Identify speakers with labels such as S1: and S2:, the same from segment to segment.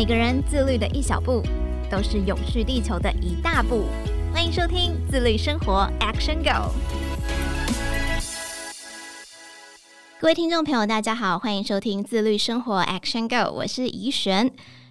S1: 每个人自律的一小步，都是永续地球的一大步。欢迎收听《自律生活 Action Go》。各位听众朋友，大家好，欢迎收听《自律生活 Action Go》，我是怡璇。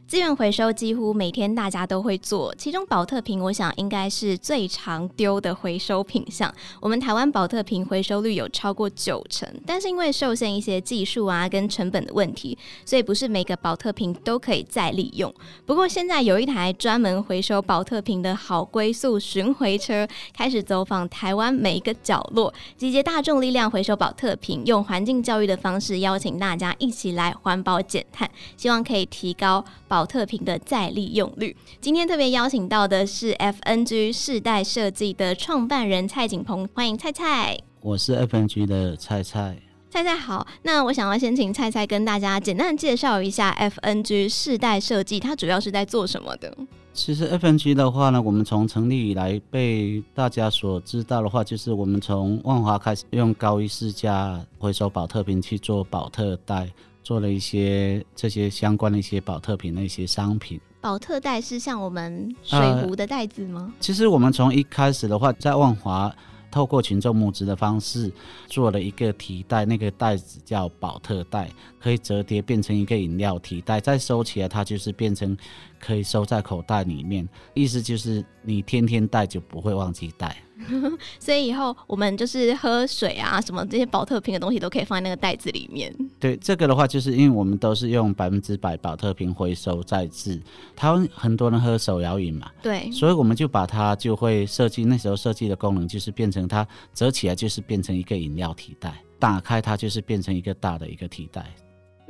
S1: 资源回收几乎每天大家都会做，其中宝特瓶我想应该是最常丢的回收品项。我们台湾宝特瓶回收率有超过九成，但是因为受限一些技术啊跟成本的问题，所以不是每个宝特瓶都可以再利用。不过现在有一台专门回收宝特瓶的好归宿巡回车开始走访台湾每一个角落，集结大众力量回收宝特瓶，用环境教育的方式邀请大家一起来环保减碳，希望可以提高宝。宝特瓶的再利用率。今天特别邀请到的是 FNG 世代设计的创办人蔡景鹏，欢迎蔡蔡。
S2: 我是 FNG 的蔡蔡。
S1: 蔡蔡好，那我想要先请蔡蔡跟大家简单介绍一下 FNG 世代设计，它主要是在做什么的？
S2: 其实 FNG 的话呢，我们从成立以来被大家所知道的话，就是我们从万华开始用高一世家回收保特瓶去做保特袋。做了一些这些相关的一些保特瓶的一些商品。
S1: 保特袋是像我们水壶的袋子吗？
S2: 呃，其实我们从一开始的话，在万华透过群众募资的方式做了一个提袋，那个袋子叫保特袋，可以折叠变成一个饮料提袋，再收起来它就是变成可以收在口袋里面，意思就是你天天带就不会忘记带。
S1: 所以以后我们就是喝水啊，什么这些保特瓶的东西都可以放在那个袋子里面。
S2: 对，这个的话，就是因为我们都是用百分之百保特瓶回收再制。台湾很多人喝手摇饮嘛，
S1: 对，
S2: 所以我们就把它就会设计，那时候设计的功能就是变成它折起来就是变成一个饮料提袋，打开它就是变成一个大的一个提袋。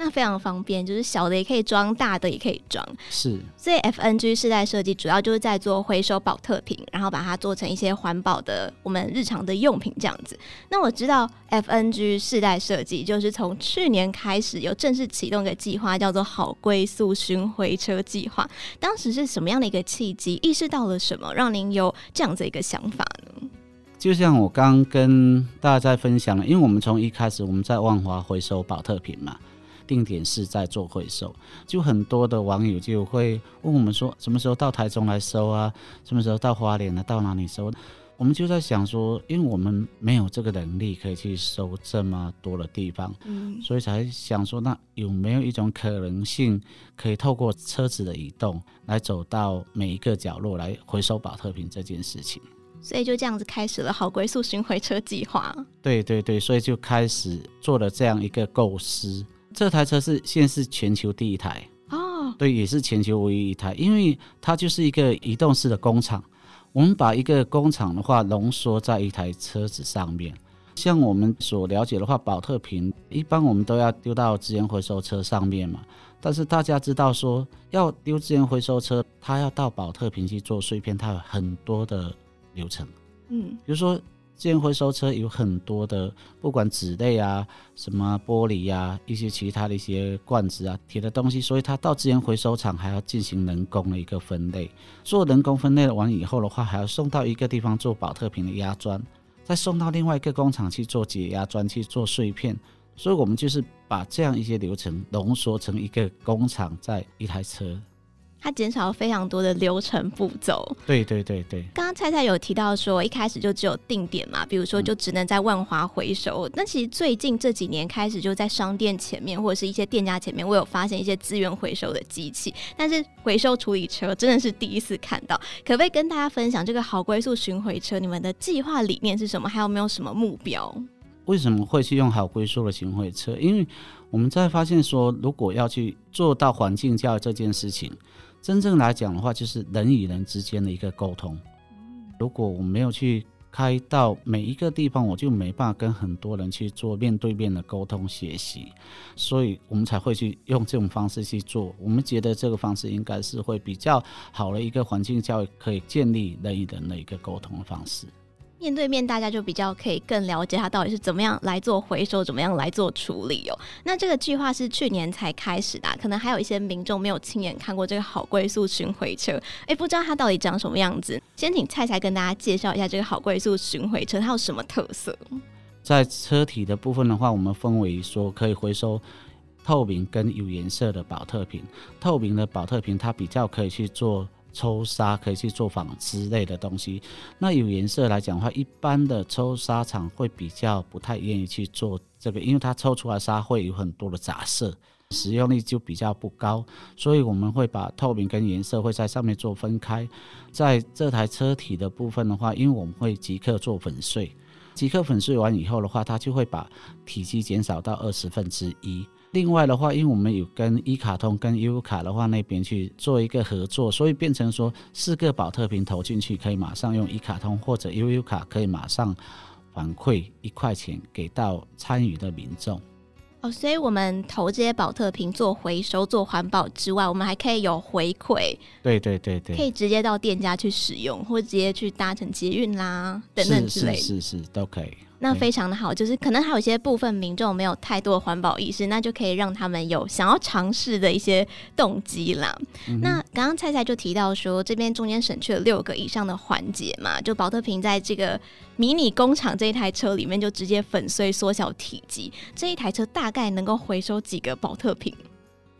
S1: 那非常方便，就是小的也可以装，大的也可以装。
S2: 是，
S1: 所以 FNG 世代设计主要就是在做回收保特瓶，然后把它做成一些环保的我们日常的用品这样子。那我知道 FNG 世代设计就是从去年开始有正式启动一个计划，叫做好归宿巡回车计划。当时是什么样的一个契机，意识到了什么，让您有这样子一个想法呢？
S2: 就像我刚跟大家在分享了，因为我们从一开始我们在万华回收保特瓶嘛。定点是在做回收，就很多的网友就会问我们说，什么时候到台中来收啊？什么时候到花莲呢？到哪里收？我们就在想说，因为我们没有这个能力可以去收这么多的地方，嗯，所以才想说，那有没有一种可能性，可以透过车子的移动，来走到每一个角落来回收保特瓶这件事情？
S1: 所以就这样子开始了好归宿巡回车计划。
S2: 对对对，所以就开始做了这样一个构思。这台车是现在是全球第一台哦，对，也是全球唯一一台，因为它就是一个移动式的工厂。我们把一个工厂的话浓缩在一台车子上面。像我们所了解的话，保特瓶一般我们都要丢到资源回收车上面嘛。但是大家知道说，要丢资源回收车，它要到保特瓶去做碎片，它有很多的流程。嗯，比如说。资源回收车有很多的，不管纸类啊、什么玻璃呀、啊、一些其他的一些罐子啊、铁的东西，所以它到资源回收厂还要进行人工的一个分类。做人工分类完以后的话，还要送到一个地方做宝特瓶的压砖，再送到另外一个工厂去做解压砖去做碎片。所以我们就是把这样一些流程浓缩成一个工厂，在一台车。
S1: 它减少了非常多的流程步骤。
S2: 对对对对。
S1: 刚刚蔡蔡有提到说，一开始就只有定点嘛，比如说就只能在万华回收。嗯。那其实最近这几年开始，就在商店前面或者是一些店家前面，我有发现一些资源回收的机器，但是回收处理车真的是第一次看到。可不可以跟大家分享这个好归宿巡回车，你们的计划理念是什么？还有没有什么目标？
S2: 为什么会去用好归宿的巡回车？因为我们在发现说，如果要去做到环境教育这件事情。真正来讲的话，就是人与人之间的一个沟通。如果我没有去开到每一个地方，我就没办法跟很多人去做面对面的沟通学习，所以我们才会去用这种方式去做。我们觉得这个方式应该是会比较好的一个环境教育，可以建立人与人的一个沟通的方式。
S1: 面对面，大家就比较可以更了解它到底是怎么样来做回收，怎么样来做处理哦。那这个计划是去年才开始的，可能还有一些民众没有亲眼看过这个好归宿巡回车，哎，不知道它到底长什么样子。先请蔡蔡跟大家介绍一下这个好归宿巡回车，它有什么特色？
S2: 在车体的部分的话，我们分为说可以回收。透明跟有颜色的宝特瓶。透明的宝特瓶它比较可以去做抽纱，可以去做纺织类的东西。那有颜色来讲的话，一般的抽纱厂会比较不太愿意去做这个，因为它抽出来纱会有很多的杂色。使用率就比较不高，所以我们会把透明跟颜色会在上面做分开。在这台车体的部分的话，因为我们会即刻做粉碎，即刻粉碎完以后的话，它就会把体积减少到二十分之一。另外的话，因为我们有跟一卡通跟悠游卡的话那边去做一个合作，所以变成说四个宝特瓶投进去，可以马上用一卡通或者悠游卡可以马上反馈一块钱给到参与的民众。
S1: 哦，所以我们投这些宝特瓶做回收、做环保之外，我们还可以有回馈。
S2: 对对对对，
S1: 可以直接到店家去使用，或直接去搭乘捷运啦等等之类的，
S2: 是是是，都可以。
S1: 那非常的好，就是可能还有一些部分民众没有太多的环保意识，那就可以让他们有想要尝试的一些动机啦。嗯、那刚刚菜菜就提到说，这边中间省去了六个以上的环节嘛，就保特瓶在这个迷你工厂这一台车里面就直接粉碎缩小体积，这一台车大概能够回收几个保特瓶？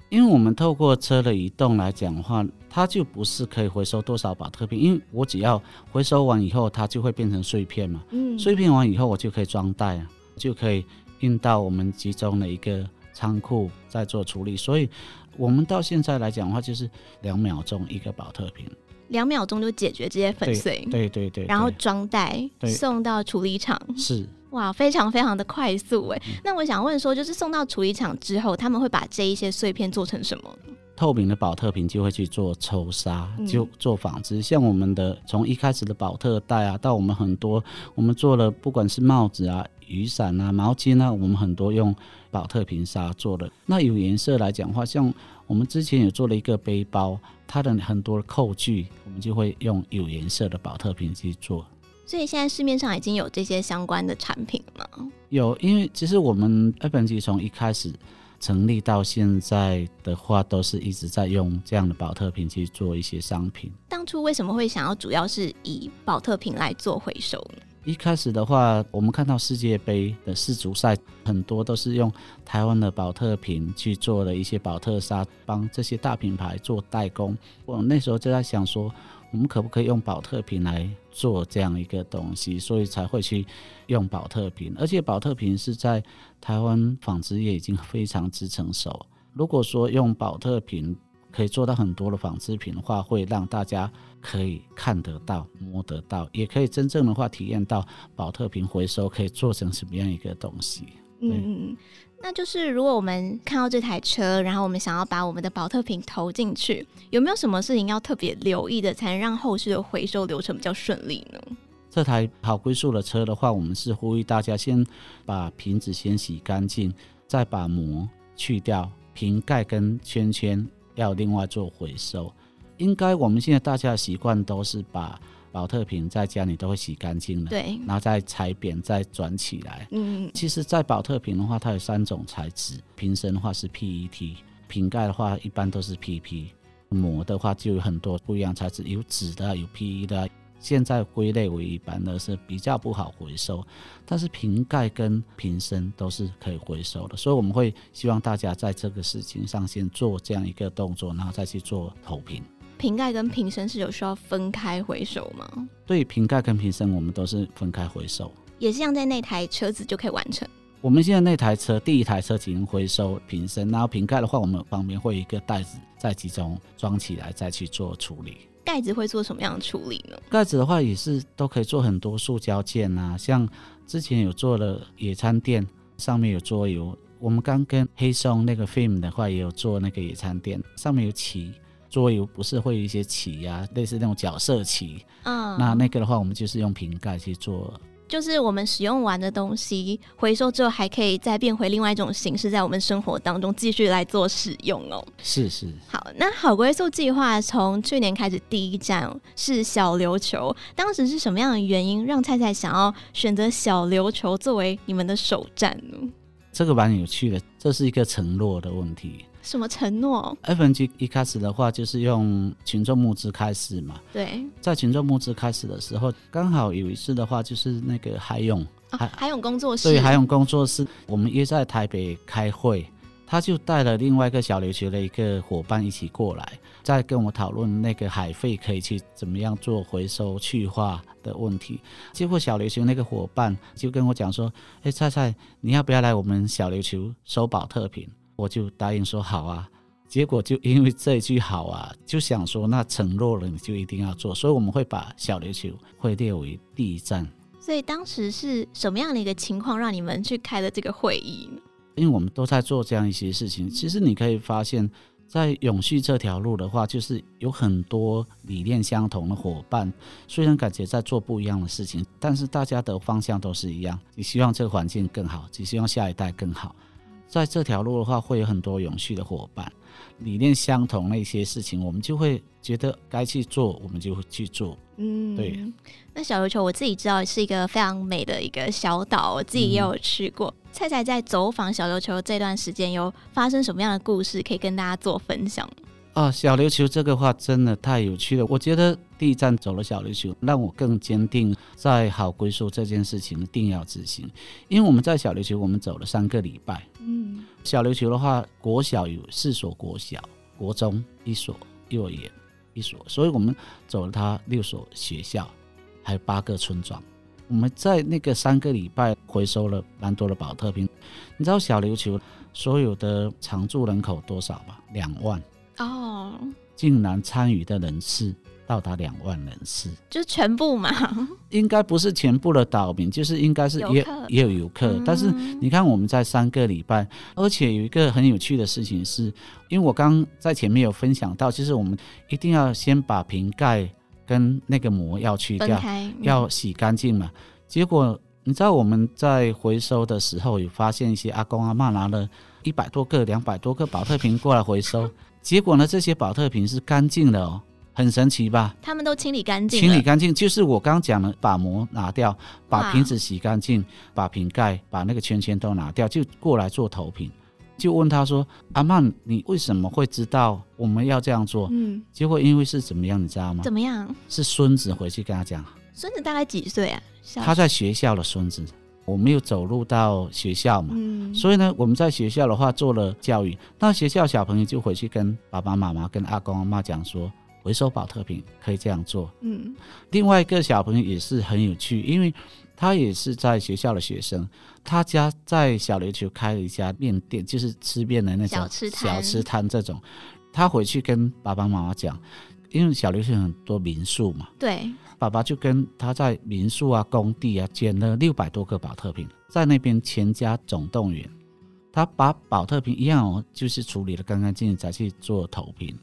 S2: 因为我们透过车的移动来讲的话，它就不是可以回收多少把特瓶，因为我只要回收完以后，它就会变成碎片嘛。嗯，碎片完以后，我就可以装袋啊，就可以运到我们集中的一个仓库再做处理。所以，我们到现在来讲的话，就是两秒钟一个保特瓶，
S1: 两秒钟就解决这些粉碎。
S2: 对对对，对，
S1: 然后装袋送到处理厂。
S2: 是。
S1: 哇，非常非常的快速哎！那我想问说，就是送到处理厂之后，他们会把这一些碎片做成什么？
S2: 透明的宝特瓶就会去做抽纱，就做纺织。像我们的从一开始的宝特袋啊，到我们很多我们做了，不管是帽子啊、雨伞啊、毛巾啊，我们很多用宝特瓶纱做的。那有颜色来讲的话，像我们之前也做了一个背包，它的很多的扣具，我们就会用有颜色的宝特瓶去做。
S1: 所以现在市面上已经有这些相关的产品了吗？
S2: 有，因为其实我们 F&G 从一开始成立到现在的话，都是一直在用这样的保特瓶去做一些商品。
S1: 当初为什么会想要主要是以保特瓶来做回收呢？
S2: 一开始的话，我们看到世界杯的世足赛，很多都是用台湾的保特瓶去做了一些保特沙，帮这些大品牌做代工。我那时候就在想说，我们可不可以用宝特瓶来做这样一个东西？所以才会去用宝特瓶。而且宝特瓶是在台湾纺织业已经非常之成熟。如果说用宝特瓶可以做到很多的纺织品的话，会让大家可以看得到、摸得到，也可以真正的话体验到宝特瓶回收可以做成什么样一个东西。
S1: 嗯。那就是如果我们看到这台车，然后我们想要把我们的保特瓶投进去，有没有什么事情要特别留意的，才能让后续的回收流程比较顺利呢？
S2: 这台好归宿的车的话，我们是呼吁大家先把瓶子先洗干净，再把膜去掉，瓶盖跟圈圈要另外做回收。应该我们现在大家的习惯都是把。宝特瓶在家里都会洗干净了，
S1: 对，
S2: 然后再裁扁，再转起来。嗯，其实，在保特瓶的话，它有三种材质，瓶身的话是 PET，瓶盖的话一般都是 PP，膜的话就有很多不一样材质，有纸的，有 PE 的。现在归类为一般的是比较不好回收，但是瓶盖跟瓶身都是可以回收的，所以我们会希望大家在这个事情上先做这样一个动作，然后再去做投瓶。
S1: 瓶盖跟瓶身是有需要分开回收吗？
S2: 对，瓶盖跟瓶身我们都是分开回收，
S1: 也是像在那台车子就可以完成。
S2: 我们现在那台车第一台车只能回收瓶身，然后瓶盖的话，我们旁边会有一个袋子再集中装起来，再去做处理。
S1: 盖子会做什么样的处理呢？
S2: 盖子的话也是都可以做很多塑胶件啊，像之前有做了野餐垫，上面有桌游。我们刚跟黑松那个 film 的话也有做那个野餐垫，上面有旗。桌游不是会有一些棋呀、啊，类似那种角色棋。嗯，那那个的话，我们就是用瓶盖去做。
S1: 就是我们使用完的东西回收之后，还可以再变回另外一种形式，在我们生活当中继续来做使用哦。
S2: 是是。
S1: 好，那好归宿计划从去年开始，第一站是小琉球。当时是什么样的原因让菜菜想要选择小琉球作为你们的首站呢？
S2: 这个蛮有趣的，这是一个承诺的问题。
S1: 什么承诺
S2: ？FNG 一开始的话就是用群众募资开始嘛。
S1: 对，
S2: 在群众募资开始的时候，刚好有一次的话就是那个海勇，
S1: 啊、海勇工作室。
S2: 对，海勇工作室，我们约在台北开会，他就带了另外一个小琉球的一个伙伴一起过来，在跟我讨论那个海费可以去怎么样做回收去化的问题。结果小琉球那个伙伴就跟我讲说：“哎，菜菜，你要不要来我们小琉球收宝特瓶？”我就答应说好啊。结果就因为这一句好啊，就想说那承诺了你就一定要做，所以我们会把小琉球会列为第一站。
S1: 所以当时是什么样的一个情况让你们去开了这个会议？
S2: 因为我们都在做这样一些事情，其实你可以发现，在永续这条路的话，就是有很多理念相同的伙伴，虽然感觉在做不一样的事情，但是大家的方向都是一样，你希望这个环境更好，只希望下一代更好。在这条路的话，会有很多永续的伙伴，理念相同的一些事情，我们就会觉得该去做，我们就会去做。嗯，对。
S1: 那小琉球我自己知道是一个非常美的一个小岛，我自己也有去过。嗯菜菜在走访小琉球这段时间，有发生什么样的故事可以跟大家做分享？
S2: 啊，小琉球这个话真的太有趣了。我觉得第一站走了小琉球，让我更坚定在好归宿这件事情一定要执行。因为我们在小琉球，我们走了三个礼拜。嗯，小琉球的话，国小有四所国小，国中一所，幼儿园一所，所以我们走了它六所学校，还有八个村庄。我们在那个三个礼拜回收了蛮多的保特瓶，你知道小琉球所有的常住人口多少吗？两万哦，竟然参与的人次到达两万人次，
S1: 就全部嘛？
S2: 应该不是全部的岛民，就是应该是也也有游客。嗯、但是你看我们在三个礼拜，而且有一个很有趣的事情是，因为我刚在前面有分享到，就是我们一定要先把瓶盖。跟那个膜要去掉，嗯、要洗干净嘛。结果你知道我们在回收的时候，有发现一些阿公阿嬷拿了一百多个、两百多个宝特瓶过来回收。结果呢，这些宝特瓶是干净的哦，很神奇吧？
S1: 他们都清理干净，
S2: 清理干净就是我刚讲的，把膜拿掉，把瓶子洗干净，把瓶盖、把那个圈圈都拿掉，就过来做投屏。就问他说：“阿曼，你为什么会知道我们要这样做？”嗯，结果因为是怎么样，你知道吗？
S1: 怎么样？
S2: 是孙子回去跟他讲。
S1: 孙子大概几岁啊？
S2: 他在学校的孙子，我没有走路到学校嘛，嗯，所以呢，我们在学校的话做了教育，那学校小朋友就回去跟爸爸妈妈、跟阿公阿妈讲说，回收宝特瓶可以这样做。嗯，另外一个小朋友也是很有趣，因为。他也是在学校的学生，他家在小琉球开了一家面店，就是吃面的那种小吃摊。这种，他回去跟爸爸妈妈讲，因为小琉球很多民宿嘛，
S1: 对，
S2: 爸爸就跟他在民宿啊、工地啊捡了六百多个宝特瓶，在那边全家总动员，他把宝特瓶一样哦，就是处理的干干净净，才去做投瓶，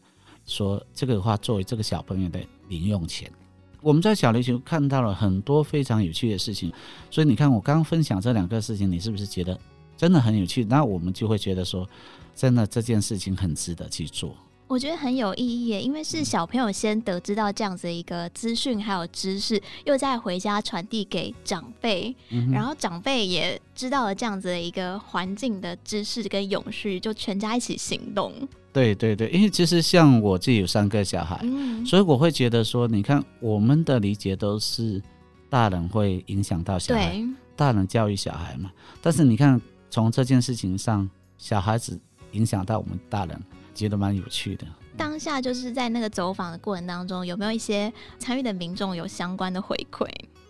S2: 说这个的话作为这个小朋友的零用钱。我们在小琉球看到了很多非常有趣的事情，所以你看我刚刚分享这两个事情，你是不是觉得真的很有趣？那我们就会觉得说，真的这件事情很值得去做。
S1: 我觉得很有意义耶，因为是小朋友先得知到这样子的一个资讯还有知识，又再回家传递给长辈，嗯、然后长辈也知道了这样子的一个环境的知识跟永续，就全家一起行动。
S2: 对对对，因为其实像我自己有三个小孩，嗯、所以我会觉得说，你看我们的理解都是大人会影响到小孩，大人教育小孩嘛。但是你看从这件事情上，小孩子影响到我们大人，觉得蛮有趣的。
S1: 当下就是在那个走访的过程当中，有没有一些参与的民众有相关的回馈？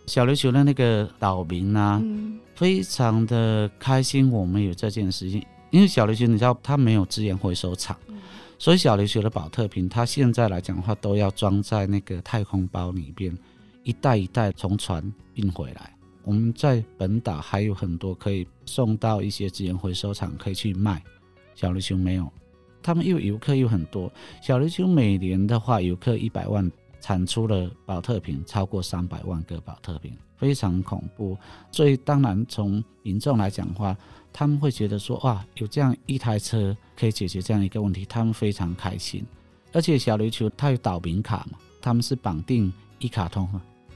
S2: 小琉球的那个岛民啊，嗯、非常的开心，我们有这件事情。因为小琉球你知道它没有资源回收厂，嗯、所以小琉球的宝特瓶，它现在来讲的话，都要装在那个太空包里边，一袋一袋从船运回来。我们在本岛还有很多可以送到一些资源回收厂可以去卖，小琉球没有。他们又游客又很多，小琉球每年的话游客一百万，产出了宝特瓶超过三百万个宝特瓶，非常恐怖。所以当然从民众来讲的话，他们会觉得说哇，有这样一台车可以解决这样一个问题，他们非常开心。而且小琉球它有岛民卡嘛，他们是绑定一卡通，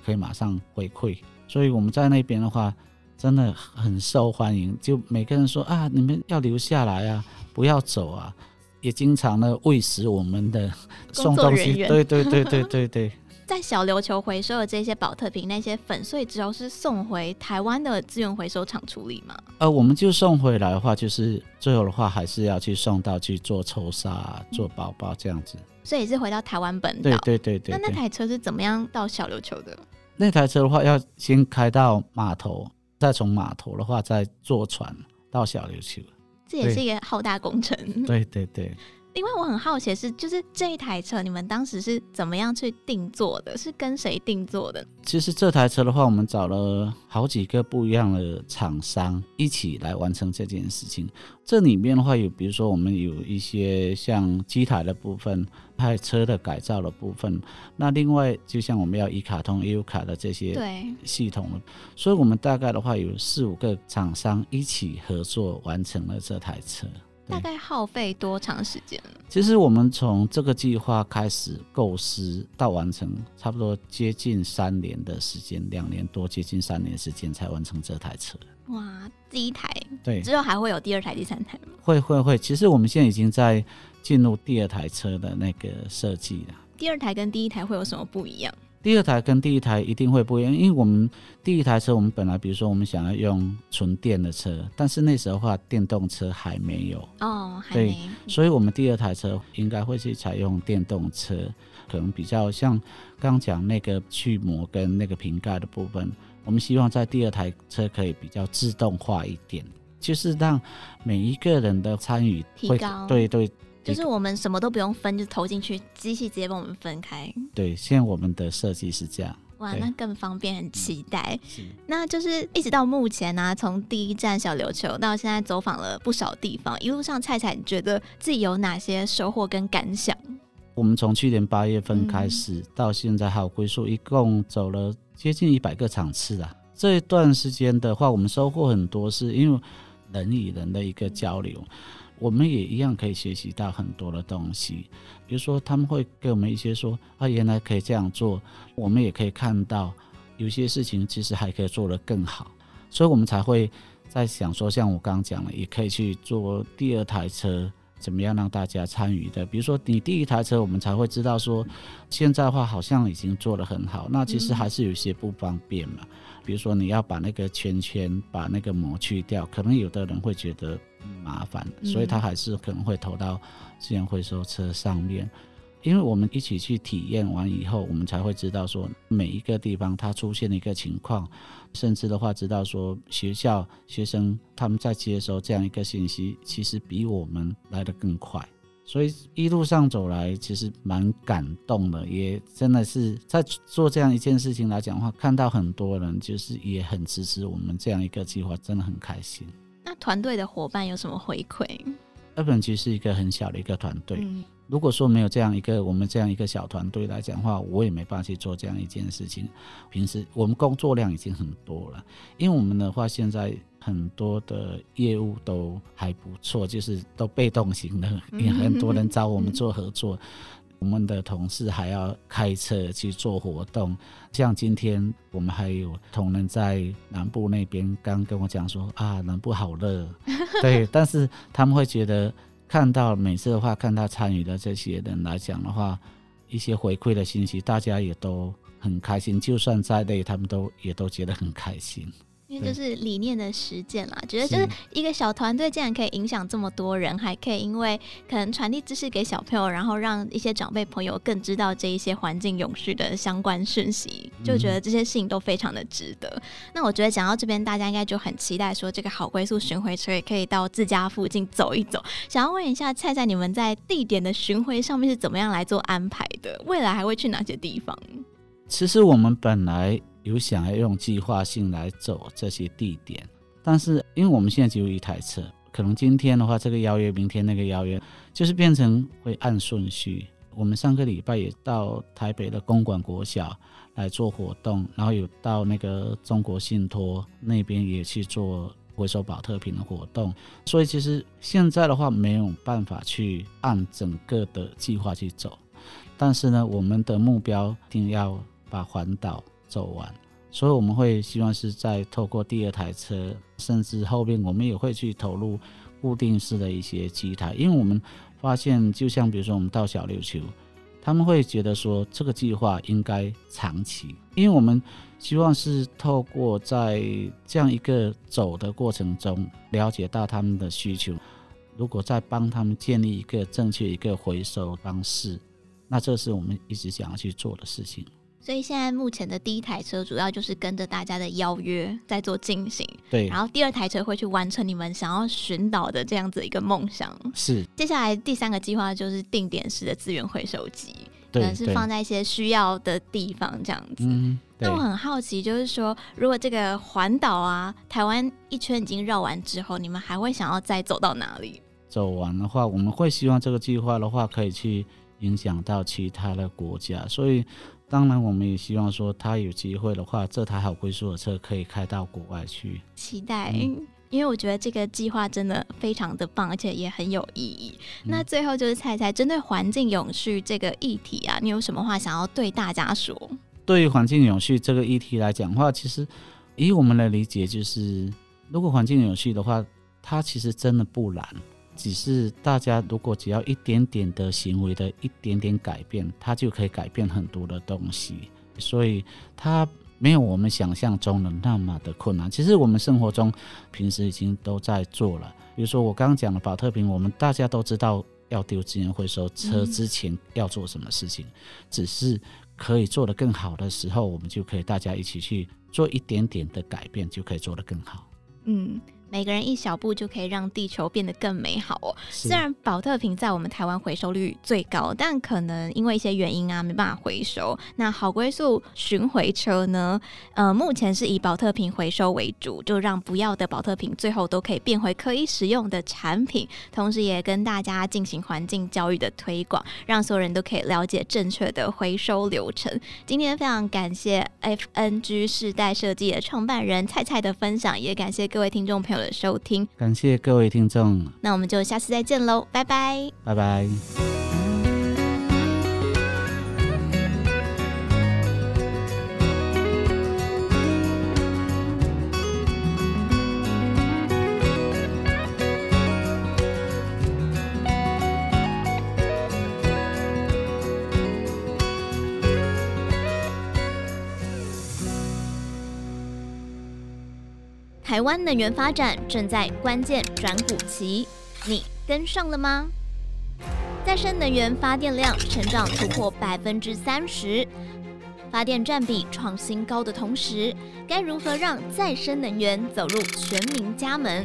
S2: 可以马上回馈。所以我们在那边的话，真的很受欢迎。就每个人说啊，你们要留下来啊，不要走啊，也经常呢喂食我们的送东西。对对对对对对。
S1: 在小琉球回收的这些宝特瓶，那些粉碎之后是送回台湾的资源回收厂处理吗？
S2: 呃，我们就送回来的话，就是最后的话还是要去送到去做抽沙、做包包这样子。
S1: 所以是回到台湾本岛。
S2: 对对对对。
S1: 那那台车是怎么样到小琉球的？
S2: 那台车的话，要先开到码头，再从码头的话再坐船到小琉球。
S1: 这也是一个浩大工程。
S2: 对对对。
S1: 另外，我很好奇的是，就是这一台车，你们当时是怎么样去定做的？是跟谁定做的？
S2: 其实这台车的话，我们找了好几个不一样的厂商一起来完成这件事情。这里面的话，有比如说我们有一些像机台的部分，还有车的改造的部分。那另外，就像我们要一卡通、EUCA 卡的这些系统，所以我们大概的话有四五个厂商一起合作完成了这台车。
S1: 大概耗费多长时间？
S2: 其实我们从这个计划开始构思到完成，差不多接近三年的时间，两年多，接近三年时间才完成这台车。
S1: 哇，第一台，
S2: 对，
S1: 之后还会有第二台、第三台吗？
S2: 会会会。其实我们现在已经在进入第二台车的那个设计了。
S1: 第二台跟第一台会有什么不一样？
S2: 第二台跟第一台一定会不一样，因为我们第一台车，我们本来比如说我们想要用纯电的车，但是那时候的话电动车还没有。
S1: 哦，
S2: 对，所以我们第二台车应该会去采用电动车，可能比较像刚讲那个去膜跟那个瓶盖的部分，我们希望在第二台车可以比较自动化一点，就是让每一个人的参
S1: 与会
S2: 对对。
S1: 就是我们什么都不用分，就投进去，机器直接帮我们分开。
S2: 对，现在我们的设计是这样。
S1: 哇，那更方便，很期待。是，那就是一直到目前呢、啊，从第一站小琉球到现在走访了不少地方，一路上菜菜你觉得自己有哪些收获跟感想？
S2: 我们从去年八月份开始、嗯、到现在，还有归宿，一共走了接近一百个场次啊。这一段时间的话，我们收获很多，是因为人与人的一个交流。我们也一样可以学习到很多的东西，比如说他们会给我们一些说啊，原来可以这样做，我们也可以看到有些事情其实还可以做得更好，所以我们才会在想说，像我刚讲的，也可以去做第二台车，怎么样让大家参与的。比如说你第一台车，我们才会知道说，现在的话好像已经做得很好，那其实还是有些不方便嘛。比如说你要把那个圈圈把那个膜去掉，可能有的人会觉得。麻烦，所以他还是可能会投到资源回收车上面，因为我们一起去体验完以后，我们才会知道说每一个地方它出现的一个情况，甚至的话知道说学校学生他们在接收这样一个信息，其实比我们来得更快，所以一路上走来其实蛮感动的，也真的是在做这样一件事情来讲的话，看到很多人就是也很支持我们这样一个计划，真的很开心。
S1: 那团队的伙伴有什么回馈？
S2: 日本其实是一个很小的一个团队。嗯，如果说没有这样一个我们这样一个小团队来讲的话，我也没办法去做这样一件事情。平时我们工作量已经很多了，因为我们的话现在很多的业务都还不错，就是都被动型的，也很多人找我们做合作。嗯我们的同事还要开车去做活动，像今天我们还有同仁在南部那边刚跟我讲说啊，南部好热，对，但是他们会觉得看到每次的话，看他参与的这些人来讲的话，一些回馈的信息，大家也都很开心，就算再累，他们都也都觉得很开心。
S1: 因为就是理念的实践啦，觉得就是一个小团队竟然可以影响这么多人，还可以因为可能传递知识给小朋友，然后让一些长辈朋友更知道这一些环境永续的相关讯息，就觉得这些事情都非常的值得。嗯、那我觉得讲到这边，大家应该就很期待说这个好归宿巡回车也可以到自家附近走一走。想要问一下菜菜，你们在地点的巡回上面是怎么样来做安排的？未来还会去哪些地方？
S2: 其实我们本来。有想要用计划性来走这些地点，但是因为我们现在只有一台车，可能今天的话这个邀约，明天那个邀约，就是变成会按顺序。我们上个礼拜也到台北的公馆国小来做活动，然后有到那个中国信托那边也去做回收宝特瓶的活动，所以其实现在的话没有办法去按整个的计划去走，但是呢，我们的目标一定要把环岛。走完，所以我们会希望是在透过第二台车，甚至后面我们也会去投入固定式的一些机台，因为我们发现，就像比如说我们到小琉球，他们会觉得说这个计划应该长期，因为我们希望是透过在这样一个走的过程中，了解到他们的需求，如果再帮他们建立一个正确一个回收方式，那这是我们一直想要去做的事情。
S1: 所以现在目前的第一台车主要就是跟着大家的邀约在做进行，
S2: 对。
S1: 然后第二台车会去完成你们想要寻岛的这样子一个梦想。
S2: 是。
S1: 接下来第三个计划就是定点式的资源回收机，
S2: 对，
S1: 可能是放在一些需要的地方这样子。
S2: 嗯。
S1: 那我很好奇，就是说，如果这个环岛啊，台湾一圈已经绕完之后，你们还会想要再走到哪里？
S2: 走完的话，我们会希望这个计划的话可以去影响到其他的国家，所以。当然，我们也希望说，他有机会的话，这台好归宿的车可以开到国外去。
S1: 期待，嗯、因为我觉得这个计划真的非常的棒，而且也很有意义。嗯、那最后就是菜菜，针对环境永续这个议题啊，你有什么话想要对大家说？
S2: 对于环境永续这个议题来讲的话，其实以我们的理解，就是如果环境永续的话，它其实真的不难。只是大家如果只要一点点的行为的一点点改变，它就可以改变很多的东西。所以它没有我们想象中的那么的困难。其实我们生活中平时已经都在做了。比如说我刚刚讲的保特瓶，我们大家都知道要丢资源回收车之前要做什么事情，只是可以做得更好的时候，我们就可以大家一起去做一点点的改变，就可以做得更好。
S1: 嗯。每个人一小步就可以让地球变得更美好哦。虽然保特瓶在我们台湾回收率最高，但可能因为一些原因啊，没办法回收。那好归宿巡回车呢？呃，目前是以保特瓶回收为主，就让不要的保特瓶最后都可以变回可以使用的产品。同时，也跟大家进行环境教育的推广，让所有人都可以了解正确的回收流程。今天非常感谢 FNG 世代设计的创办人菜菜的分享，也感谢各位听众朋友的收听，
S2: 感谢各位听众，
S1: 那我们就下次再见喽，拜拜，
S2: 拜拜。
S1: 能源发展正在关键转股期，你跟上了吗？再生能源发电量成长突破百分之三十，发电占比创新高的同时，该如何让再生能源走入全民家门？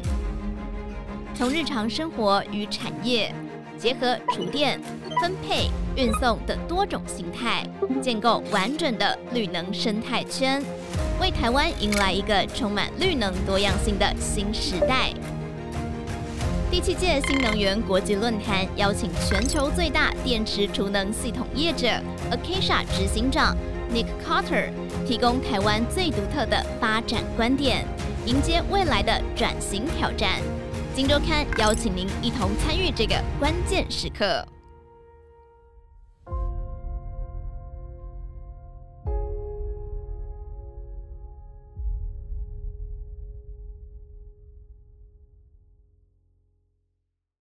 S1: 从日常生活与产业结合储电、分配、运送等多种形态，建构完整的绿能生态圈。为台湾迎来一个充满绿能多样性的新时代。第七届新能源国际论坛邀请全球最大电池储能系统业者 Acacia 执行长 Nick Carter，提供台湾最独特的发展观点，迎接未来的转型挑战。金周刊邀请您一同参与这个关键时刻。